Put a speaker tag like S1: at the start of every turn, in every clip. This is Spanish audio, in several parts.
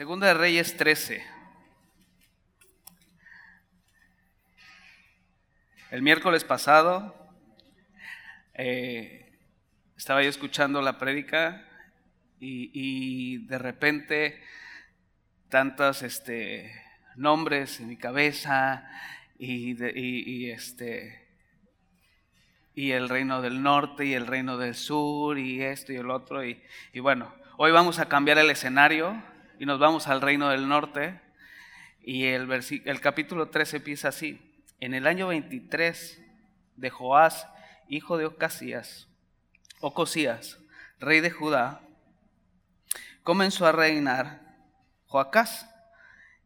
S1: Segunda de Reyes 13. El miércoles pasado eh, estaba yo escuchando la prédica y, de repente tantos este, nombres en mi cabeza y, este, y el reino del norte y el reino del sur y esto y el otro. Y bueno, hoy vamos a cambiar el escenario y nos vamos al reino del norte. Y el, el capítulo 13 empieza así. En el año 23 de Joás, hijo de Ocasías, Ocosías, rey de Judá, comenzó a reinar Joacás,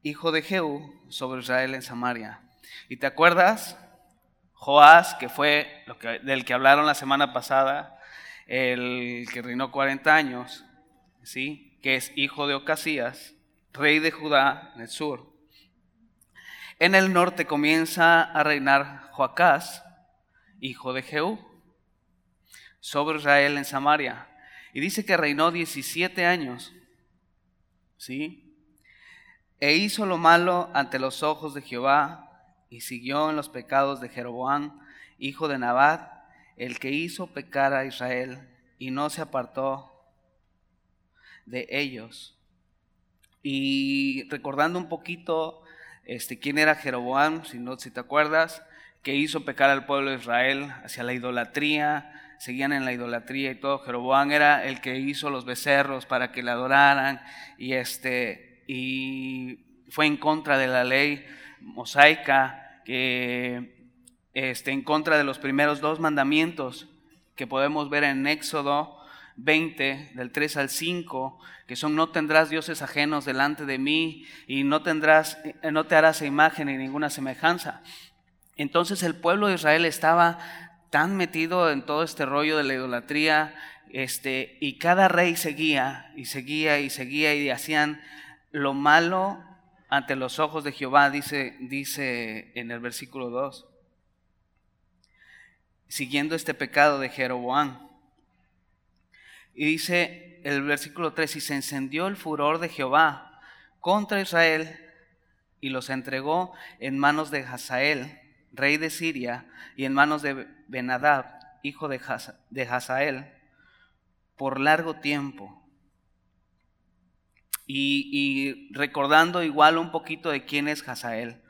S1: hijo de Jehú, sobre Israel en Samaria. ¿Y te acuerdas? Joás, que fue lo que, del que hablaron la semana pasada, el que reinó 40 años, ¿sí? Que es hijo de Ocasías, rey de Judá en el sur. En el norte comienza a reinar Joacás, hijo de Jehú, sobre Israel en Samaria. Y dice que reinó 17 años. ¿Sí? E hizo lo malo ante los ojos de Jehová y siguió en los pecados de Jeroboam, hijo de Nabat, el que hizo pecar a Israel y no se apartó de ellos. Y recordando un poquito este, quién era Jeroboam, si, no, si te acuerdas, que hizo pecar al pueblo de Israel hacia la idolatría, seguían en la idolatría y todo. Jeroboam era el que hizo los becerros para que le adoraran y, este, y fue en contra de la ley mosaica, que este, en contra de los primeros dos mandamientos que podemos ver en Éxodo 20, del 3 al 5, que son no tendrás dioses ajenos delante de mí y no tendrás, eh, no te harás imagen ni ninguna semejanza. Entonces el pueblo de Israel estaba tan metido en todo este rollo de la idolatría, este, y cada rey seguía y seguía y seguía y hacían lo malo ante los ojos de Jehová, dice, dice en el versículo 2, siguiendo este pecado de Jeroboam. Y dice el versículo 3, y se encendió el furor de Jehová contra Israel y los entregó en manos de Hazael, rey de Siria, y en manos de Benadab, hijo de, Hazael, por largo tiempo. Y, recordando igual un poquito de quién es Hazael,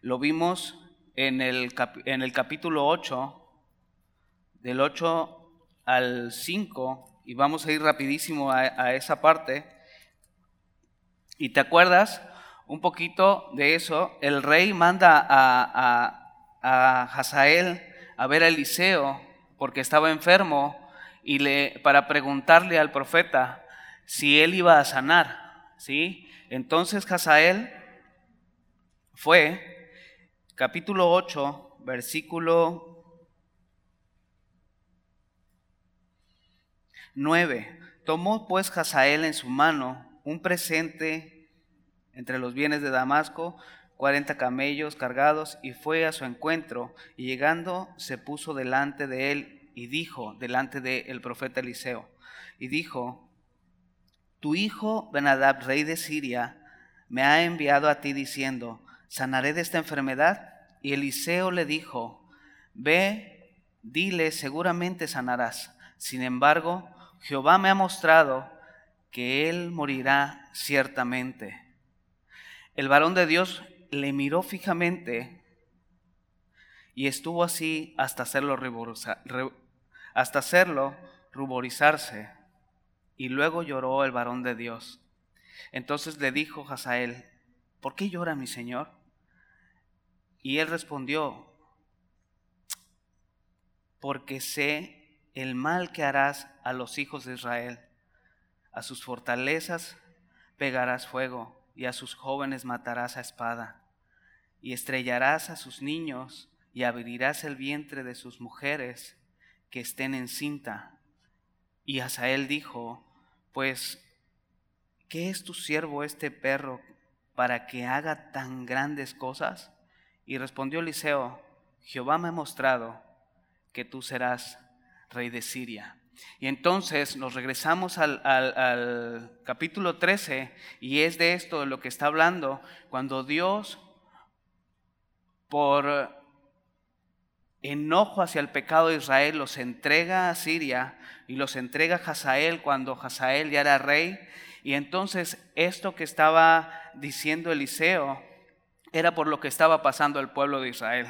S1: lo vimos en el, en el capítulo 8, del 8 al 5, y vamos a ir rapidísimo a, esa parte. ¿Y te acuerdas un poquito de eso? El rey manda a, a, Hazael a ver a Eliseo porque estaba enfermo y le, para preguntarle al profeta si él iba a sanar. ¿sí? Entonces Hazael fue, capítulo 8, versículo 9. Tomó pues Hazael en su mano un presente entre los bienes de Damasco, cuarenta camellos cargados, y fue a su encuentro, y llegando se puso delante de él y dijo, delante del profeta Eliseo, y dijo, tu hijo Benadab, rey de Siria, me ha enviado a ti diciendo, sanaré de esta enfermedad. Y Eliseo le dijo, ve, dile, seguramente sanarás. Sin embargo, Jehová me ha mostrado que él morirá ciertamente. El varón de Dios le miró fijamente y estuvo así hasta hacerlo, hasta hacerlo ruborizarse. Y luego lloró el varón de Dios. Entonces le dijo Hazael, ¿por qué llora mi señor? Y él respondió, porque sé el mal que harás a los hijos de Israel. A sus fortalezas pegarás fuego y a sus jóvenes matarás a espada. Y estrellarás a sus niños y abrirás el vientre de sus mujeres que estén en cinta. Y Asael dijo, pues, ¿qué es tu siervo este perro para que haga tan grandes cosas? Y respondió Eliseo, Jehová me ha mostrado que tú serás rey de Siria. Y entonces nos regresamos al, al, capítulo 13 y es de esto de lo que está hablando, cuando Dios, por enojo hacia el pecado de Israel, los entrega a Siria y los entrega a Hazael cuando Hazael ya era rey. Y entonces esto que estaba diciendo Eliseo era por lo que estaba pasando el pueblo de Israel.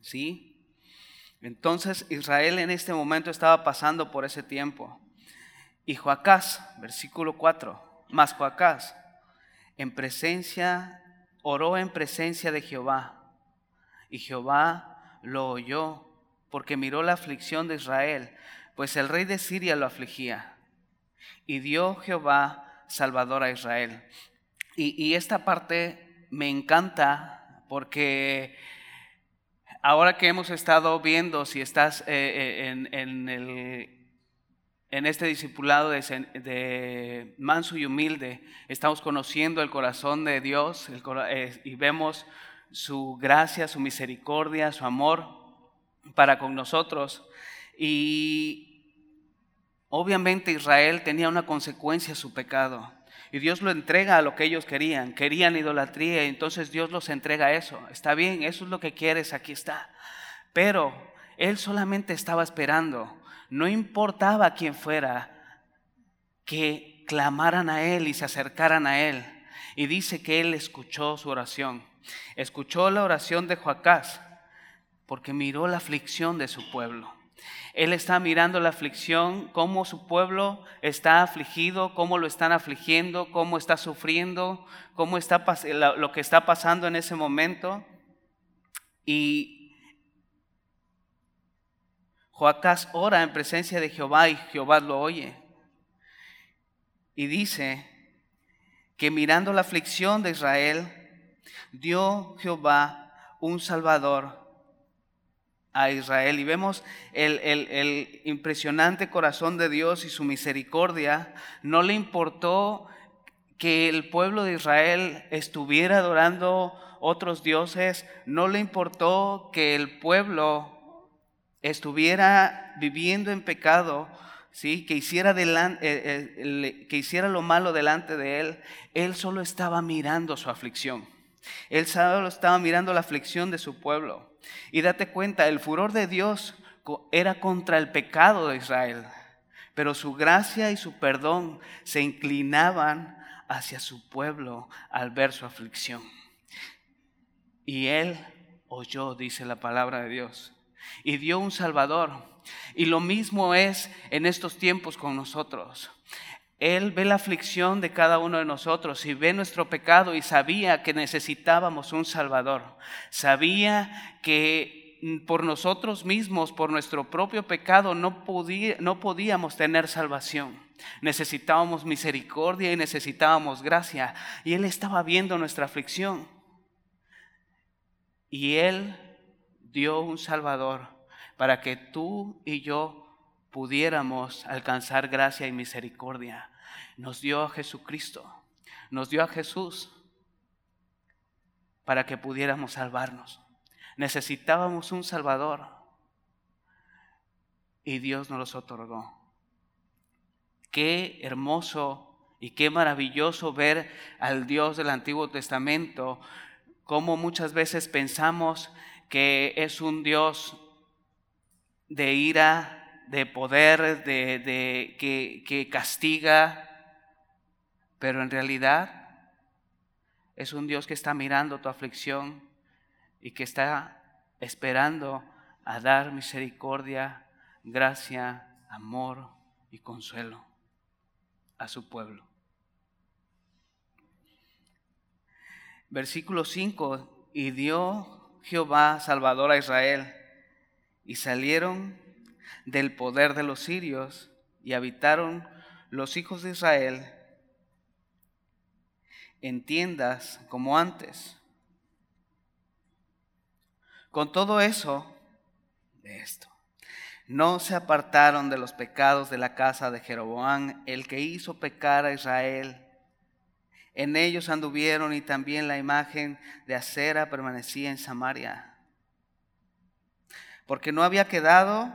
S1: ¿Sí? Entonces Israel en este momento estaba pasando por ese tiempo. Y Joacás, versículo 4, más Joacás, en presencia, oró en presencia de Jehová. Y Jehová lo oyó porque miró la aflicción de Israel, pues el rey de Siria lo afligía. Y dio Jehová Salvador a Israel. Y, y esta parte me encanta porque ahora que hemos estado viendo, si estás eh, eh, en, en, este discipulado de, manso y humilde, estamos conociendo el corazón de Dios eh, y vemos su gracia, su misericordia, su amor para con nosotros. Y obviamente Israel tenía una consecuencia a su pecado. Y Dios lo entrega a lo que ellos querían. Querían idolatría y entonces Dios los entrega a eso. Está bien, eso es lo que quieres, aquí está. Pero Él solamente estaba esperando. No importaba quién fuera, que clamaran a Él y se acercaran a Él. Y dice que Él escuchó su oración. Escuchó la oración de Joacás porque miró la aflicción de su pueblo. Él está mirando la aflicción, cómo su pueblo está afligido, cómo lo están afligiendo, cómo está sufriendo, cómo está lo que está pasando en ese momento. Y Joacás ora en presencia de Jehová y Jehová lo oye. Y dice que mirando la aflicción de Israel, dio Jehová un Salvador a Israel y vemos el, impresionante corazón de Dios y su misericordia. No le importó que el pueblo de Israel estuviera adorando otros dioses, no le importó que el pueblo estuviera viviendo en pecado, ¿sí? que, hiciera eh, eh, que hiciera lo malo delante de él, él solo estaba mirando su aflicción. Él solo estaba mirando la aflicción de su pueblo. Y date cuenta, el furor de Dios era contra el pecado de Israel, pero su gracia y su perdón se inclinaban hacia su pueblo al ver su aflicción. Y él oyó, dice la palabra de Dios, y dio un Salvador. Y lo mismo es en estos tiempos con nosotros. Él ve la aflicción de cada uno de nosotros y ve nuestro pecado y sabía que necesitábamos un Salvador. Sabía que por nosotros mismos, por nuestro propio pecado, no, no podíamos tener salvación. Necesitábamos misericordia y necesitábamos gracia. Y Él estaba viendo nuestra aflicción. Y Él dio un Salvador para que tú y yo pudiéramos alcanzar gracia y misericordia nos dio a Jesucristo, nos dio a Jesús para que pudiéramos salvarnos. Necesitábamos un Salvador y Dios nos los otorgó. Qué hermoso y qué maravilloso ver al Dios del Antiguo Testamento, como muchas veces pensamos que es un Dios de ira, de poder, de, que, que castiga, pero en realidad es un Dios que está mirando tu aflicción y que está esperando a dar misericordia, gracia, amor y consuelo a su pueblo. Versículo 5, y dio Jehová Salvador a Israel, y salieron del poder de los sirios, y habitaron los hijos de Israel entiendas como antes. Con todo eso, de esto, no se apartaron de los pecados de la casa de Jeroboam, el que hizo pecar a Israel. En ellos anduvieron y también la imagen de acera permanecía en Samaria. Porque no había quedado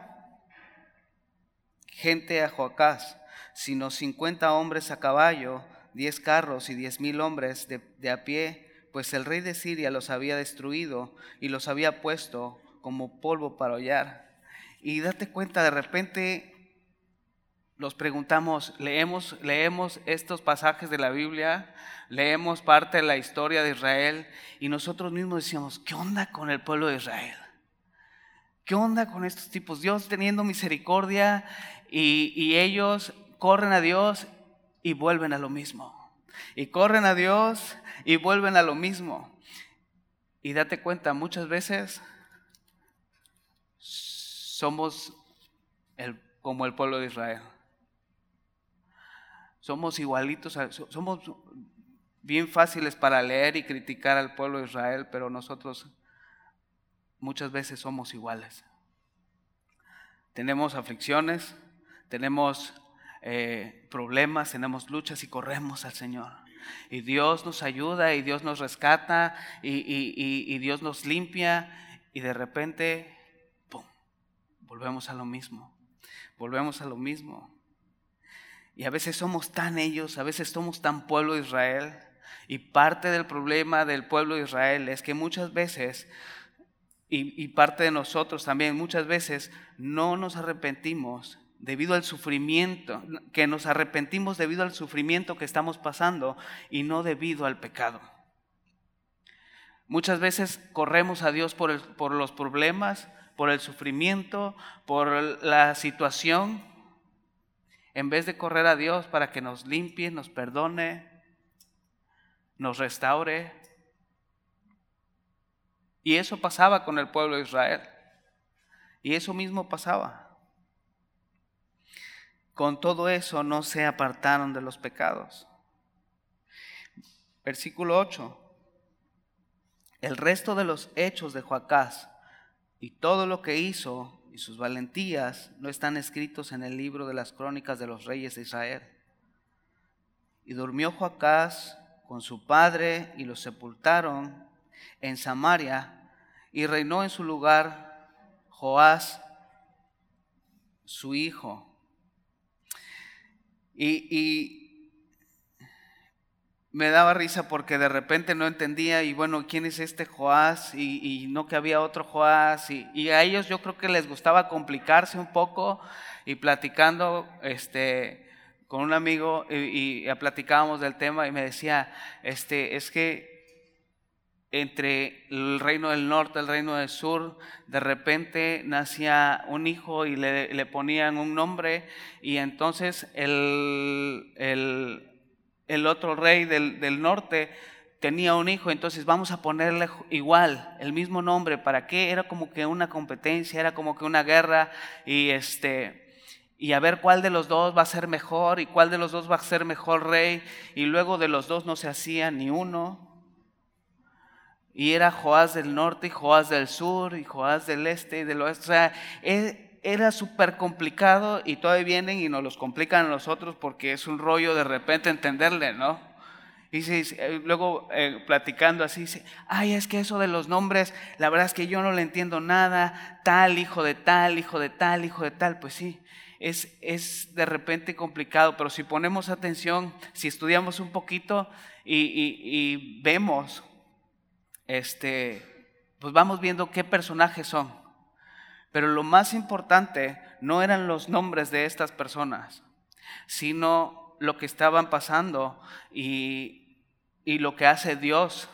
S1: gente a Joacás, sino cincuenta hombres a caballo, diez carros y diez mil hombres de, a pie, pues el rey de Siria los había destruido y los había puesto como polvo para hollar. Y date cuenta, de repente nos preguntamos, leemos, leemos estos pasajes de la Biblia, leemos parte de la historia de Israel y nosotros mismos decíamos, ¿qué onda con el pueblo de Israel? ¿Qué onda con estos tipos? Dios teniendo misericordia y, ellos corren a Dios y vuelven a lo mismo. Y corren a Dios y vuelven a lo mismo. Y date cuenta, muchas veces somos como el pueblo de Israel somos igualitos, somos bien fáciles para leer y criticar al pueblo de Israel, pero nosotros muchas veces somos iguales. Tenemos aflicciones, tenemos eh, problemas, tenemos luchas y corremos al Señor. Y Dios nos ayuda y Dios nos rescata y, y Dios nos limpia y de repente, ¡pum!, volvemos a lo mismo, volvemos a lo mismo. Y a veces somos tan ellos, a veces somos tan pueblo de Israel. Y parte del problema del pueblo de Israel es que muchas veces, y, parte de nosotros también, muchas veces no nos arrepentimos debido al sufrimiento, que nos arrepentimos debido al sufrimiento que estamos pasando y no debido al pecado. Muchas veces corremos a Dios por, por los problemas, por el sufrimiento, por la situación, en vez de correr a Dios para que nos limpie, nos perdone, nos restaure. Y eso pasaba con el pueblo de Israel. Y eso mismo pasaba. Con todo eso no se apartaron de los pecados. Versículo 8. El resto de los hechos de Joacás y todo lo que hizo y sus valentías no están escritos en el libro de las crónicas de los reyes de Israel. Y durmió Joacás con su padre y lo sepultaron en Samaria y reinó en su lugar Joás, su hijo. Y, y me daba risa porque de repente no entendía y bueno, ¿quién es este Joás? Y, no que había otro Joás. Y, a ellos yo creo que les gustaba complicarse un poco y platicando este, con un amigo y, platicábamos del tema y me decía, este, es que entre el reino del norte el reino del sur, de repente nacía un hijo y le, ponían un nombre y entonces el, el el otro rey del, norte tenía un hijo, entonces vamos a ponerle igual, el mismo nombre, ¿para qué? Era como que una competencia, era como que una guerra y este y a ver cuál de los dos va a ser mejor y cuál de los dos va a ser mejor rey y luego de los dos no se hacía ni uno. Y era Joás del norte y Joás del sur y Joás del este y del oeste. O sea, e, era súper complicado y todavía vienen y nos los complican a nosotros porque es un rollo de repente entenderle, ¿no? Y eh, luego eh, platicando así, dice, ay, es que eso de los nombres, la verdad es que yo no le entiendo nada, tal, hijo de tal, hijo de tal, hijo de tal, pues sí, es, es de repente complicado, pero si ponemos atención, si estudiamos un poquito y, y vemos, este, pues vamos viendo qué personajes son. Pero lo más importante no eran los nombres de estas personas, sino lo que estaban pasando y, lo que hace Dios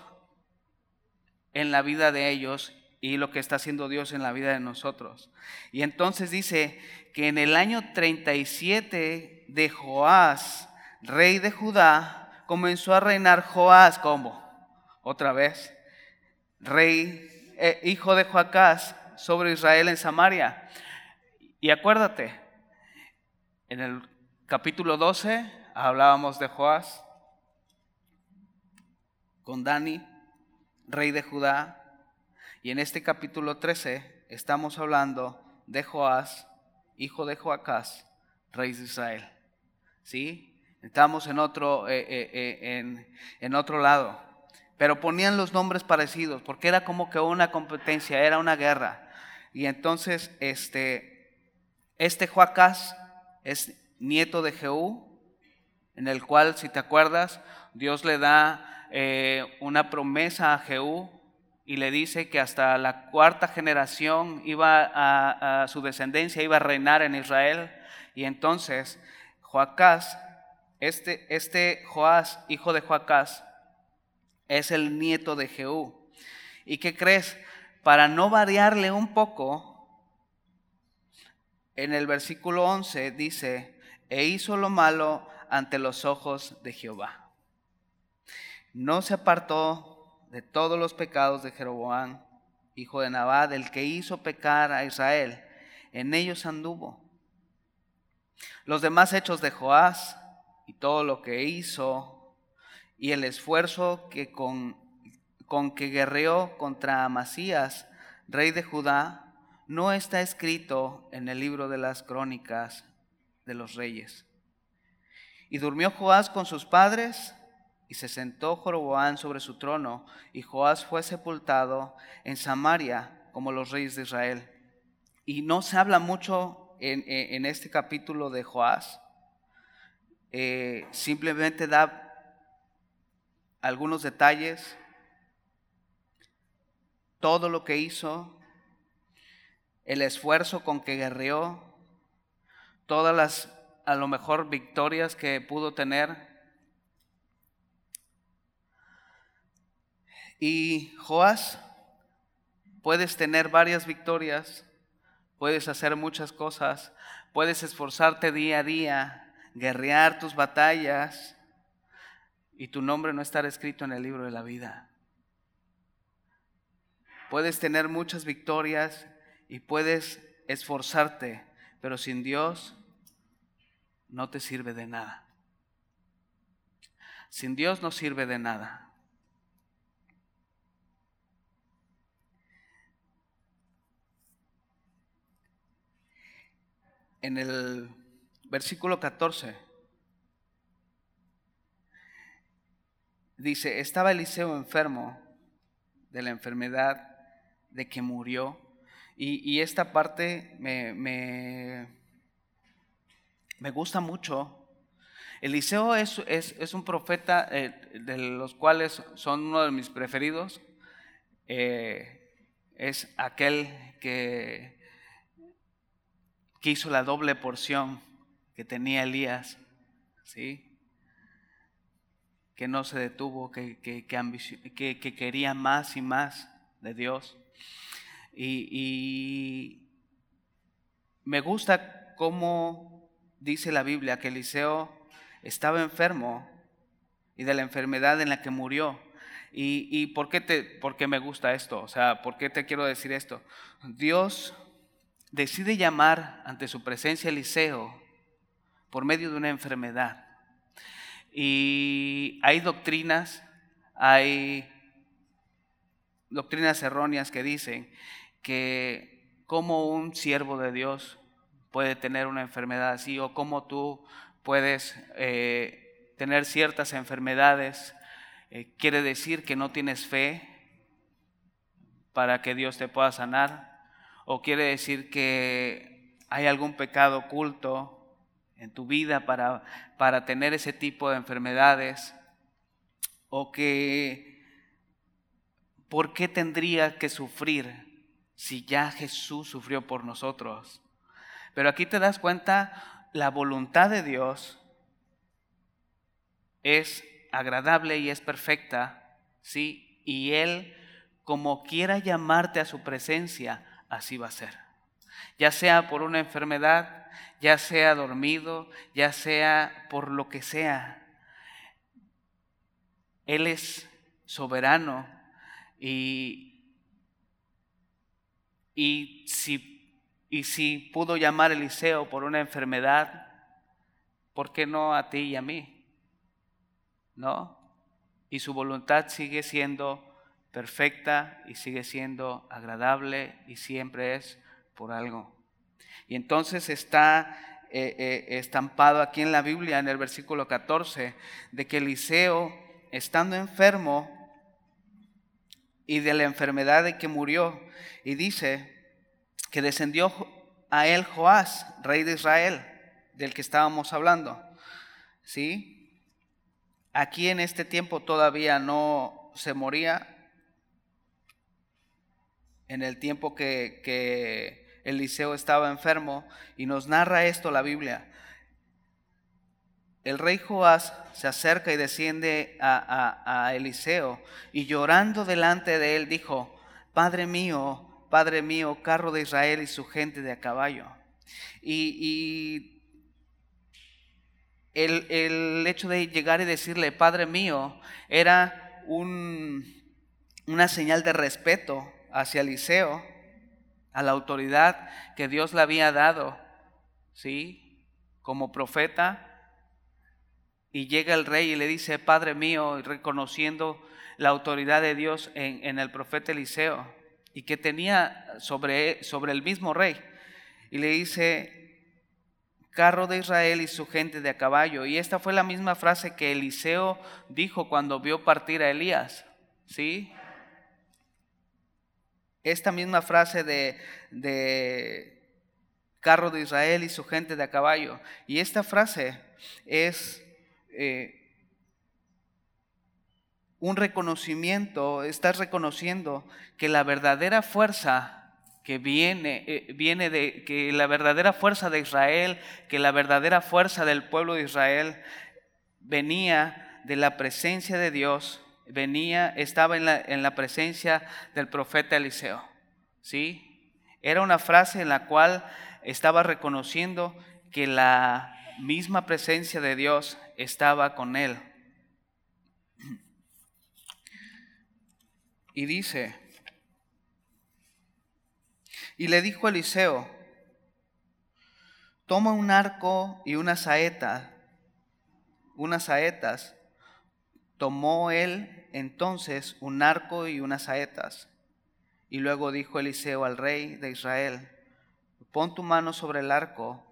S1: en la vida de ellos y lo que está haciendo Dios en la vida de nosotros. Y entonces dice que en el año 37 de Joás, rey de Judá, comenzó a reinar Joás como otra vez, rey, eh, hijo de Joacás, sobre Israel en Samaria. Y acuérdate, en el capítulo 12 hablábamos de Joás con Dani, rey de Judá, y en este capítulo 13 estamos hablando de Joás, hijo de Joacás, rey de Israel. ¿Sí? Estamos en otro, eh, eh, en, en otro lado. Pero ponían los nombres parecidos, porque era como que una competencia, era una guerra. Y entonces, este, este Joacás es nieto de Jehú, en el cual, si te acuerdas, Dios le da eh, una promesa a Jehú y le dice que hasta la cuarta generación iba a, a, su descendencia iba a reinar en Israel. Y entonces Joacás, este, este Joás, hijo de Joacás, es el nieto de Jehú. ¿Y qué crees? Para no variarle un poco, en el versículo 11 dice, e hizo lo malo ante los ojos de Jehová. No se apartó de todos los pecados de Jeroboam, hijo de Nabad, el que hizo pecar a Israel. En ellos anduvo. Los demás hechos de Joás y todo lo que hizo y el esfuerzo que con, con que guerreó contra Amasías, rey de Judá, no está escrito en el libro de las crónicas de los reyes. Y durmió Joás con sus padres y se sentó Joroboán sobre su trono y Joás fue sepultado en Samaria como los reyes de Israel. Y no se habla mucho en, este capítulo de Joás. Eh, simplemente da algunos detalles, todo lo que hizo, el esfuerzo con que guerreó, todas las a lo mejor victorias que pudo tener. Y Joás, puedes tener varias victorias, puedes hacer muchas cosas, puedes esforzarte día a día, guerrear tus batallas y tu nombre no estar escrito en el libro de la vida. Puedes tener muchas victorias y puedes esforzarte, pero sin Dios no te sirve de nada. Sin Dios no sirve de nada. En el versículo 14 dice, estaba Eliseo enfermo de la enfermedad de que murió. Y, esta parte me, me me gusta mucho. Eliseo es, es, un profeta eh, de los cuales son uno de mis preferidos. Eh, es aquel que, que, hizo la doble porción que tenía Elías, ¿sí? Que no se detuvo, que, que, que quería más y más de Dios. Y, y me gusta cómo dice la Biblia que Eliseo estaba enfermo y de la enfermedad en la que murió. ¿Y, por, qué te, por qué me gusta esto? O sea, ¿por qué te quiero decir esto? Dios decide llamar ante su presencia a Eliseo por medio de una enfermedad. Y hay doctrinas, hay doctrinas erróneas que dicen que como un siervo de Dios puede tener una enfermedad así o cómo tú puedes eh, tener ciertas enfermedades. Eh, quiere decir que no tienes fe para que Dios te pueda sanar o quiere decir que hay algún pecado oculto en tu vida para, para tener ese tipo de enfermedades o que ¿por qué tendría que sufrir si ya Jesús sufrió por nosotros? Pero aquí te das cuenta, la voluntad de Dios es agradable y es perfecta, ¿sí? Y Él, como quiera llamarte a su presencia, así va a ser. Ya sea por una enfermedad, ya sea dormido, ya sea por lo que sea. Él es soberano y, y si y si pudo llamar a Eliseo por una enfermedad, ¿por qué no a ti y a mí? ¿No? Y su voluntad sigue siendo perfecta y sigue siendo agradable y siempre es por algo. Y entonces está eh, eh, estampado aquí en la Biblia, en el versículo 14, de que Eliseo, estando enfermo y de la enfermedad de que murió, y dice, que descendió a él Joás, rey de Israel, del que estábamos hablando. ¿Sí? Aquí en este tiempo todavía no se moría. En el tiempo que, que Eliseo estaba enfermo y nos narra esto la Biblia. El rey Joás se acerca y desciende a, Eliseo y llorando delante de él dijo, Padre mío, Padre mío, carro de Israel y su gente de a caballo. Y, el, el, hecho de llegar y decirle, Padre mío, era un, una señal de respeto hacia Eliseo, a la autoridad que Dios le había dado, ¿sí? Como profeta. Y llega el rey y le dice, Padre mío, reconociendo la autoridad de Dios en, el profeta Eliseo y que tenía sobre, sobre el mismo rey. Y le dice, carro de Israel y su gente de a caballo. Y esta fue la misma frase que Eliseo dijo cuando vio partir a Elías. ¿Sí? Esta misma frase de, carro de Israel y su gente de a caballo. Y esta frase es eh, un reconocimiento, estás reconociendo que la verdadera fuerza que viene, eh, viene de que la verdadera fuerza de Israel, que la verdadera fuerza del pueblo de Israel venía de la presencia de Dios venía, estaba en la, en la presencia del profeta Eliseo. ¿Sí? Era una frase en la cual estaba reconociendo que la misma presencia de Dios estaba con él. Y dice, y le dijo Eliseo, toma un arco y una saeta, unas saetas. Tomó él entonces un arco y unas saetas. Y luego dijo Eliseo al rey de Israel, pon tu mano sobre el arco.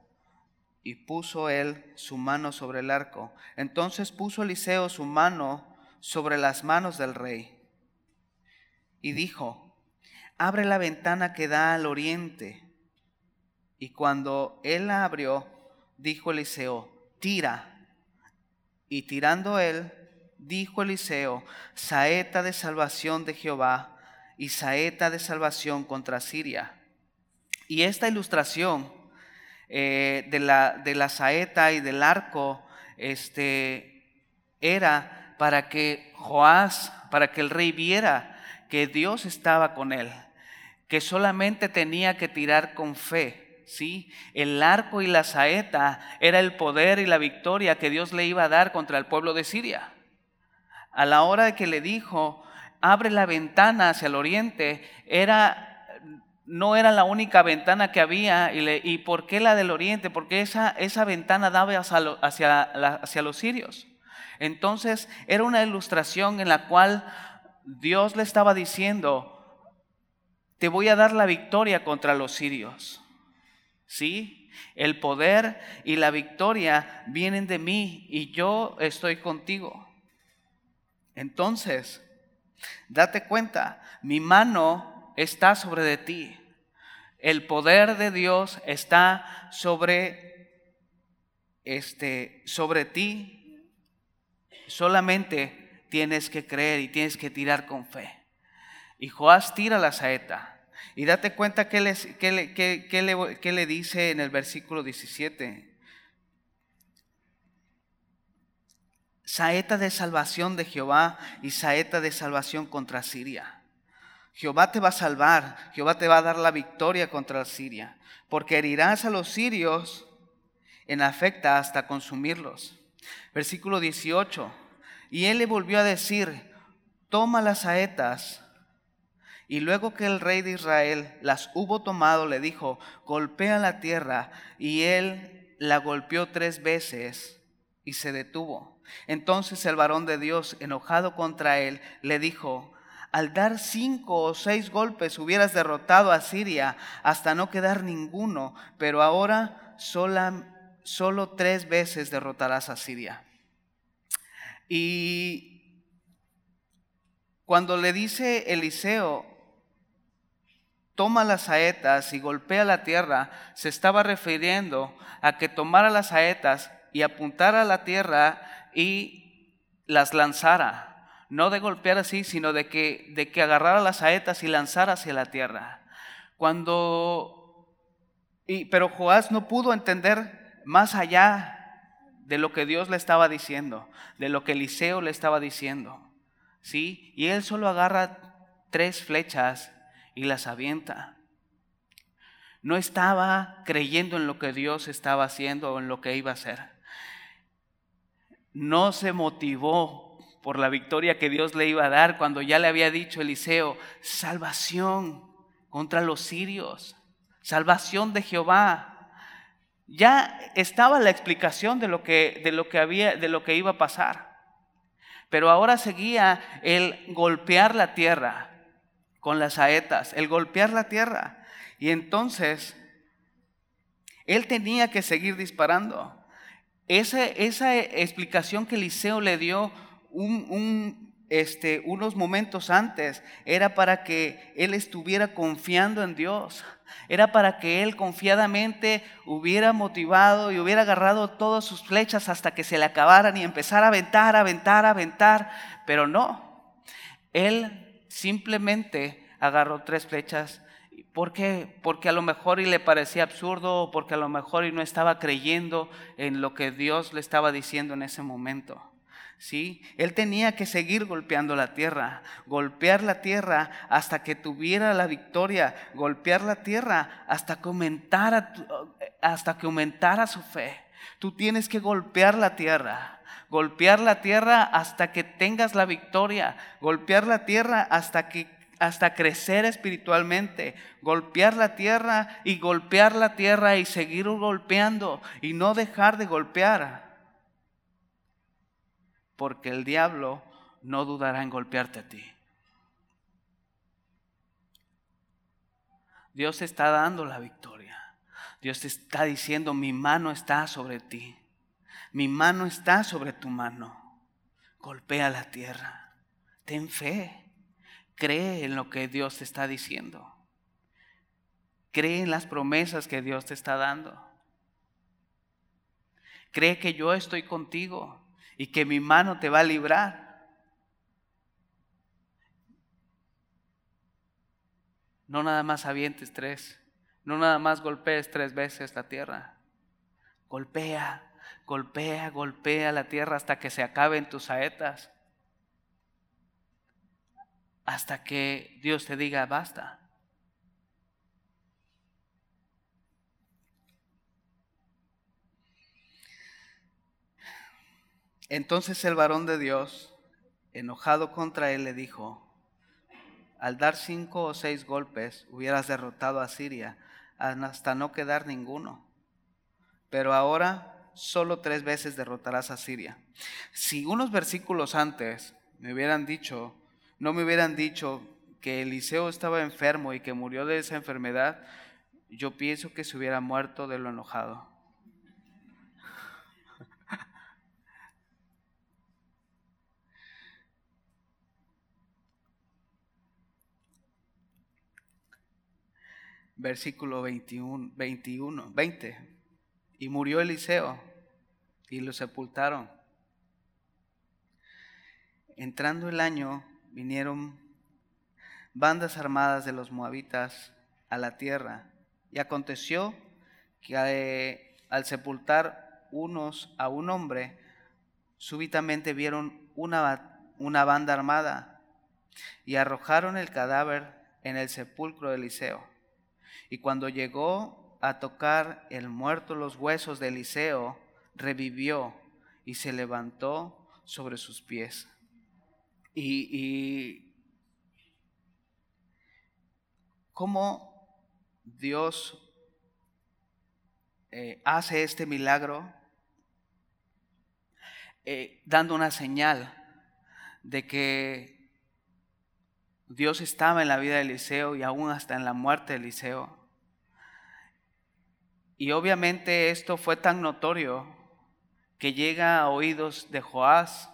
S1: Y puso él su mano sobre el arco. Entonces puso Eliseo su mano sobre las manos del rey. Y dijo, abre la ventana que da al oriente. Y cuando él la abrió, dijo Eliseo, tira. Y tirando él, dijo Eliseo, saeta de salvación de Jehová y saeta de salvación contra Siria. Y esta ilustración eh, de, la, de, la, saeta y del arco este, era para que Joás, para que el rey viera que Dios estaba con él, que solamente tenía que tirar con fe. ¿Sí? El arco y la saeta era el poder y la victoria que Dios le iba a dar contra el pueblo de Siria a la hora de que le dijo, abre la ventana hacia el oriente, era, no era la única ventana que había. ¿Y, le, y por qué la del oriente? Porque esa, esa ventana daba hacia, hacia, hacia los sirios. Entonces era una ilustración en la cual Dios le estaba diciendo, te voy a dar la victoria contra los sirios. ¿Sí? El poder y la victoria vienen de mí y yo estoy contigo. Entonces, date cuenta, mi mano está sobre de ti. El poder de Dios está sobre este sobre ti. Solamente tienes que creer y tienes que tirar con fe. Y Joás tira la saeta. Y date cuenta que le, que le dice en el versículo 17 saeta de salvación de Jehová y saeta de salvación contra Siria. Jehová te va a salvar, Jehová te va a dar la victoria contra Siria, porque herirás a los sirios en afecta hasta consumirlos. Versículo 18. Y él le volvió a decir, toma las saetas. Y luego que el rey de Israel las hubo tomado, le dijo, golpea la tierra. Y él la golpeó tres veces y se detuvo. Entonces el varón de Dios, enojado contra él, le dijo, al dar cinco o seis golpes hubieras derrotado a Siria hasta no quedar ninguno, pero ahora solo tres veces derrotarás a Siria. Y cuando le dice Eliseo, toma las saetas y golpea la tierra, se estaba refiriendo a que tomara las saetas y apuntara a la tierra y las lanzara. No de golpear así, sino de que, de que agarrara las saetas y lanzara hacia la tierra. Cuando, y, pero Joás no pudo entender más allá de lo que Dios le estaba diciendo, de lo que Eliseo le estaba diciendo. ¿Sí? Y él solo agarra tres flechas y las avienta. No estaba creyendo en lo que Dios estaba haciendo o en lo que iba a hacer. No se motivó por la victoria que Dios le iba a dar cuando ya le había dicho Eliseo, salvación contra los sirios, salvación de Jehová. Ya estaba la explicación de lo que, de lo que había, de lo que iba a pasar. Pero ahora seguía el golpear la tierra, con las saetas, el golpear la tierra. Y entonces, él tenía que seguir disparando. Esa, esa explicación que Eliseo le dio un, este, unos momentos antes era para que él estuviera confiando en Dios. Era para que él confiadamente hubiera motivado y hubiera agarrado todas sus flechas hasta que se le acabaran y empezar a aventar, aventar, aventar. Pero no, él simplemente agarró tres flechas. ¿Por qué? Porque a lo mejor y le parecía absurdo, o porque a lo mejor y no estaba creyendo en lo que Dios le estaba diciendo en ese momento. ¿Sí? Él tenía que seguir golpeando la tierra, golpear la tierra hasta que tuviera la victoria, golpear la tierra hasta que aumentara, hasta que aumentara su fe. Tú tienes que golpear la tierra golpear la tierra hasta que tengas la victoria, golpear la tierra hasta que hasta crecer espiritualmente, golpear la tierra y golpear la tierra y seguir golpeando y no dejar de golpear. Porque el diablo no dudará en golpearte a ti. Dios está dando la victoria. Dios te está diciendo, mi mano está sobre ti. Mi mano está sobre tu mano. Golpea la tierra. Ten fe. Cree en lo que Dios te está diciendo. Cree en las promesas que Dios te está dando. Cree que yo estoy contigo y que mi mano te va a librar. No nada más avientes tres. No nada más golpees tres veces la tierra. Golpea Golpea, golpea la tierra hasta que se acaben tus saetas. Hasta que Dios te diga, basta. Entonces el varón de Dios, enojado contra él, le dijo, al dar cinco o seis golpes hubieras derrotado a Siria hasta no quedar ninguno. Pero ahora solo tres veces derrotarás a Siria. Si unos versículos antes me hubieran dicho, no me hubieran dicho que Eliseo estaba enfermo y que murió de esa enfermedad, yo pienso que se hubiera muerto de lo enojado. Versículo 21, 21, 20. Y murió Eliseo y lo sepultaron. Entrando el año, vinieron bandas armadas de los moabitas a la tierra. Y aconteció que eh, al sepultar unos a un hombre, súbitamente vieron una, una banda armada y arrojaron el cadáver en el sepulcro de Eliseo. Y cuando llegó a tocar el muerto los huesos de Eliseo, revivió y se levantó sobre sus pies. Y, cómo Dios eh, hace este milagro, eh, dando una señal de que Dios estaba en la vida de Eliseo y aún hasta en la muerte de Eliseo. Y obviamente esto fue tan notorio que llega a oídos de Joás,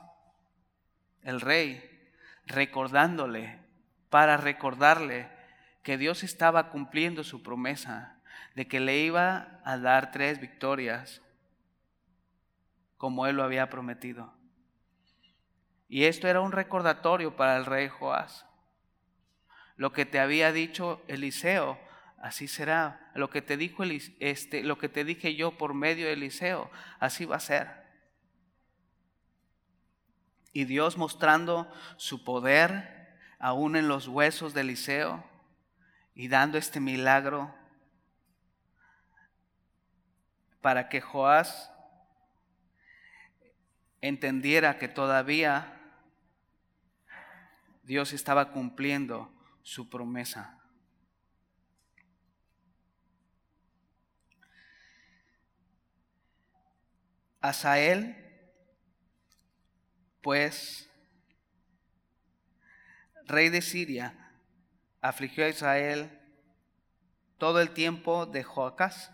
S1: el rey, recordándole, para recordarle que Dios estaba cumpliendo su promesa de que le iba a dar tres victorias como él lo había prometido. Y esto era un recordatorio para el rey Joás. Lo que te había dicho Eliseo, así será. Lo que te dijo este, lo que te dije yo por medio de Eliseo, así va a ser. Y Dios mostrando su poder aún en los huesos de Eliseo y dando este milagro para que Joás entendiera que todavía Dios estaba cumpliendo su promesa. Asael, pues, rey de Siria, afligió a Israel todo el tiempo de Joacás,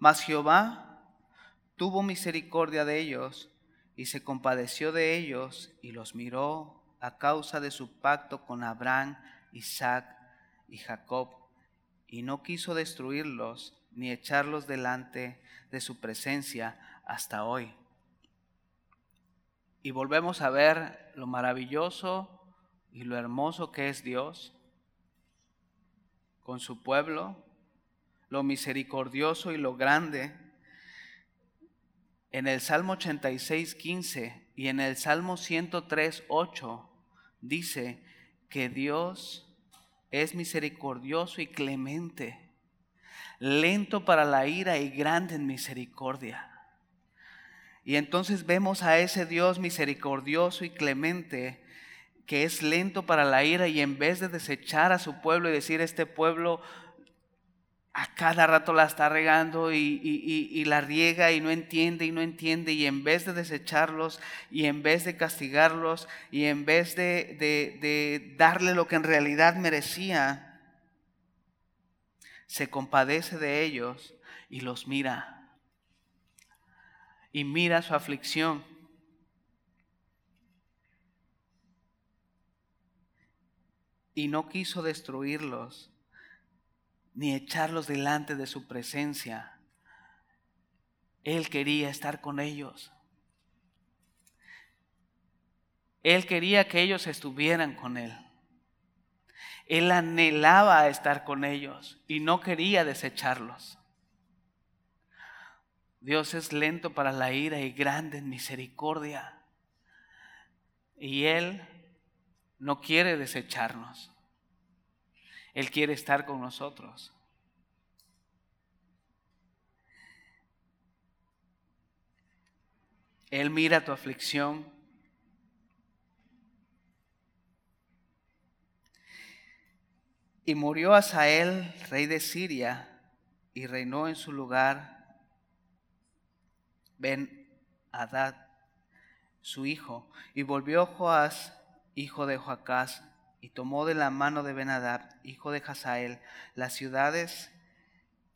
S1: mas Jehová tuvo misericordia de ellos y se compadeció de ellos y los miró a causa de su pacto con Abraham, Isaac y Jacob, y no quiso destruirlos ni echarlos delante de su presencia hasta hoy. Y volvemos a ver lo maravilloso y lo hermoso que es Dios con su pueblo, lo misericordioso y lo grande. En el Salmo 86, 15 y en el Salmo 103, 8 dice que Dios es misericordioso y clemente, lento para la ira y grande en misericordia. Y entonces vemos a ese Dios misericordioso y clemente que es lento para la ira y en vez de desechar a su pueblo y decir este pueblo a cada rato la está regando y, la riega y no entiende y no entiende y en vez de desecharlos y en vez de castigarlos y en vez de, darle lo que en realidad merecía, se compadece de ellos y los mira y mira su aflicción. Y no quiso destruirlos ni echarlos delante de su presencia. Él quería estar con ellos. Él quería que ellos estuvieran con Él. Él anhelaba estar con ellos y no quería desecharlos. Dios es lento para la ira y grande en misericordia. Y Él no quiere desecharnos. Él quiere estar con nosotros. Él mira tu aflicción. Y murió Asael, rey de Siria, y reinó en su lugar Ben Hadad, su hijo. Y volvió Joás, hijo de Joacás, y tomó de la mano de Benadab, hijo de Hazael, las ciudades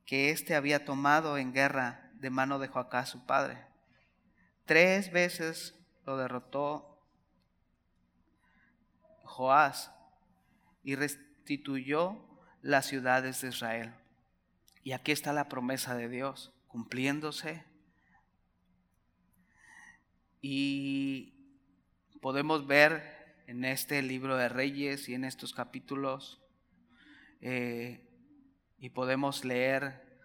S1: que éste había tomado en guerra de mano de Joacás su padre. Tres veces lo derrotó Joás y restituyó las ciudades de Israel. Y aquí está la promesa de Dios cumpliéndose. Y podemos ver en este libro de Reyes y en estos capítulos. Eh, y podemos leer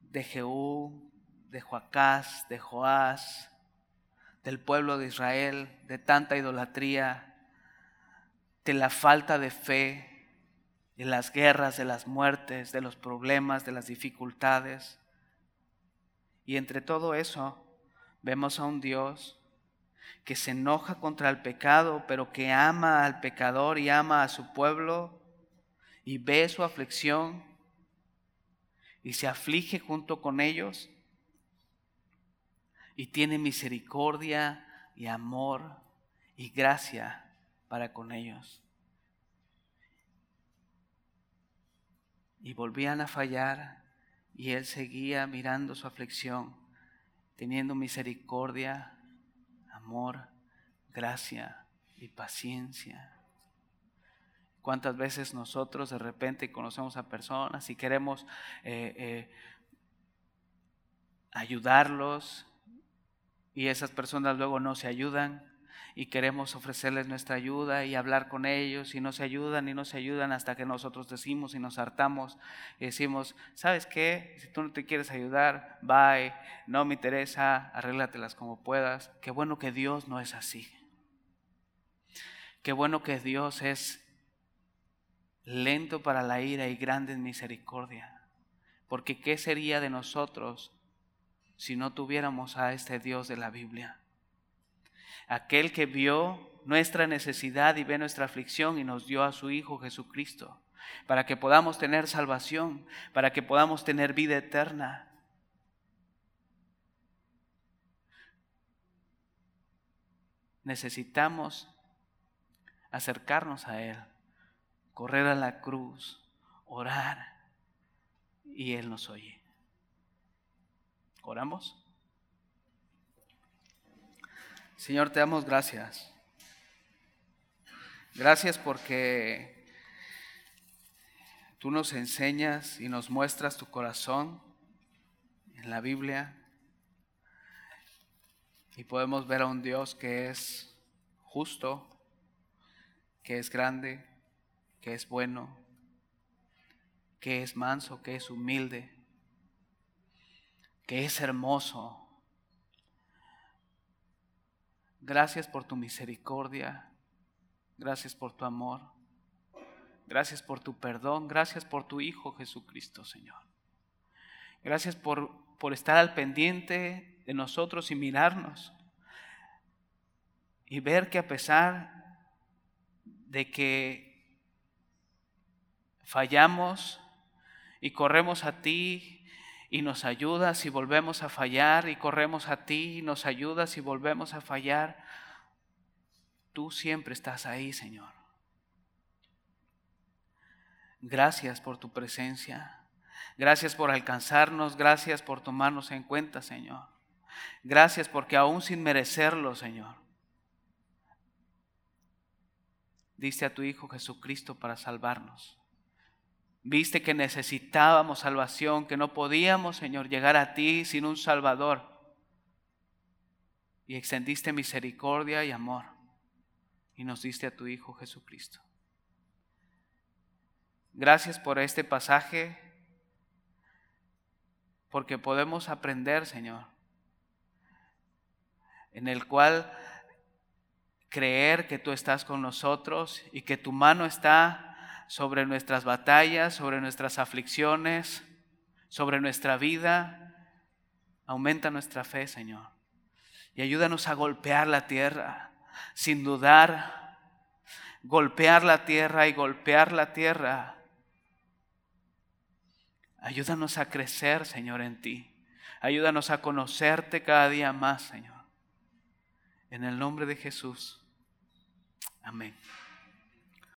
S1: de Jehú, de Joacás, de Joás, del pueblo de Israel, de tanta idolatría, de la falta de fe, de las guerras, de las muertes, de los problemas, de las dificultades. Y entre todo eso vemos a un Dios que se enoja contra el pecado, pero que ama al pecador y ama a su pueblo y ve su aflicción y se aflige junto con ellos y tiene misericordia y amor y gracia para con ellos. Y volvían a fallar y él seguía mirando su aflicción, teniendo misericordia amor, gracia y paciencia. Cuántas veces nosotros de repente conocemos a personas y queremos eh, eh, ayudarlos y esas personas luego no se ayudan y queremos ofrecerles nuestra ayuda y hablar con ellos y no se ayudan y no se ayudan hasta que nosotros decimos y nos hartamos y decimos, ¿sabes qué? Si tú no te quieres ayudar, bye, no me interesa, arréglatelas como puedas. Qué bueno que Dios no es así. Qué bueno que Dios es lento para la ira y grande en misericordia. Porque ¿qué sería de nosotros si no tuviéramos a este Dios de la Biblia? Aquel que vio nuestra necesidad y ve nuestra aflicción y nos dio a su Hijo Jesucristo, para que podamos tener salvación, para que podamos tener vida eterna. Necesitamos acercarnos a Él correr a la cruz, orar, y Él nos oye. ¿Oramos? Señor, te damos gracias. Gracias porque tú nos enseñas y nos muestras tu corazón en la Biblia y podemos ver a un Dios que es justo, que es grande, que es bueno, que es manso, que es humilde, que es hermoso. Gracias por tu misericordia, gracias por tu amor, gracias por tu perdón, gracias por tu Hijo Jesucristo, Señor. Gracias por, por estar al pendiente de nosotros y mirarnos. Y ver que a pesar de que fallamos y corremos a ti y nos ayudas y volvemos a fallar y corremos a ti y nos ayudas y volvemos a fallar. Tú siempre estás ahí, Señor. Gracias por tu presencia. Gracias por alcanzarnos. Gracias por tomarnos en cuenta, Señor. Gracias porque aún sin merecerlo, Señor, diste a tu Hijo Jesucristo para salvarnos. Viste que necesitábamos salvación, que no podíamos, Señor, llegar a ti sin un Salvador. Y extendiste misericordia y amor y nos diste a tu Hijo Jesucristo. Gracias por este pasaje, porque podemos aprender, Señor, en el cual creer que tú estás con nosotros y que tu mano está sobre nuestras batallas, sobre nuestras aflicciones, sobre nuestra vida. Aumenta nuestra fe, Señor. Y ayúdanos a golpear la tierra, sin dudar. Golpear la tierra y golpear la tierra. Ayúdanos a crecer, Señor, en ti. Ayúdanos a conocerte cada día más, Señor. En el nombre de Jesús. Amén.